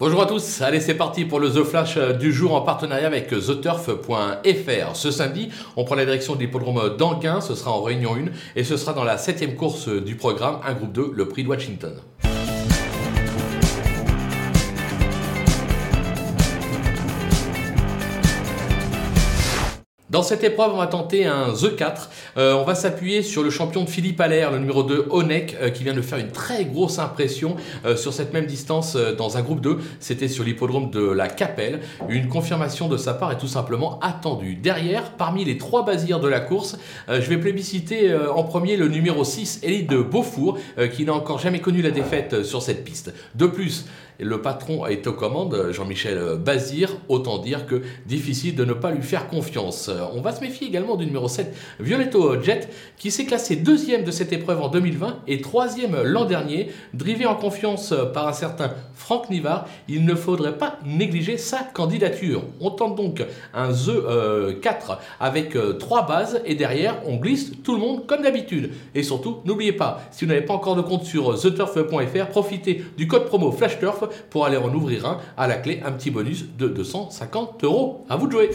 Bonjour à tous, allez c'est parti pour le The Flash du jour en partenariat avec TheTurf.fr. Ce samedi, on prend la direction de l'hippodrome d'Anguin, ce sera en réunion 1 et ce sera dans la septième course du programme, un groupe 2, le prix de Washington. Dans cette épreuve, on va tenter un The 4. Euh, on va s'appuyer sur le champion de Philippe Allaire, le numéro 2, Onek, euh, qui vient de faire une très grosse impression euh, sur cette même distance dans un groupe 2. C'était sur l'hippodrome de la Capelle. Une confirmation de sa part est tout simplement attendue. Derrière, parmi les trois basirs de la course, je vais plébisciter en premier le numéro 6, Élite de Beaufour, qui n'a encore jamais connu la défaite sur cette piste. De plus, le patron est aux commandes, Jean-Michel Bazir, autant dire que difficile de ne pas lui faire confiance. On va se méfier également du numéro 7, Violetto Jet, qui s'est classé deuxième de cette épreuve en 2020 et troisième l'an dernier. Drivé en confiance par un certain Franck Nivard, il ne faudrait pas négliger sa candidature. On tente donc un The 4 euh, avec euh, trois bases et derrière on glisse tout le monde comme d'habitude. Et surtout, n'oubliez pas, si vous n'avez pas encore de compte sur theturf.fr, profitez du code promo FlashTurf pour aller en ouvrir un. À la clé, un petit bonus de 250 euros. À vous de jouer!